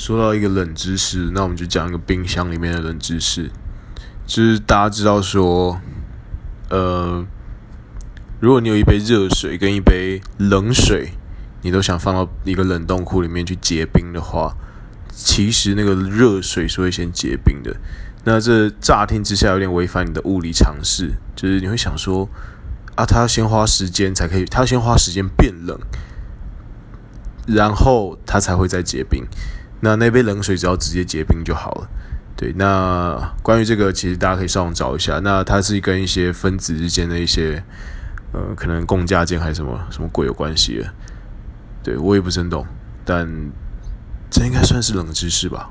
说到一个冷知识，那我们就讲一个冰箱里面的冷知识，就是大家知道说，呃，如果你有一杯热水跟一杯冷水，你都想放到一个冷冻库里面去结冰的话，其实那个热水是会先结冰的。那这乍听之下有点违反你的物理常识，就是你会想说，啊，它要先花时间才可以，它要先花时间变冷，然后它才会再结冰。那那杯冷水只要直接结冰就好了。对，那关于这个，其实大家可以上网找一下。那它是跟一些分子之间的一些，呃，可能共价键还是什么什么鬼有关系的。对，我也不是很懂，但这应该算是冷知识吧。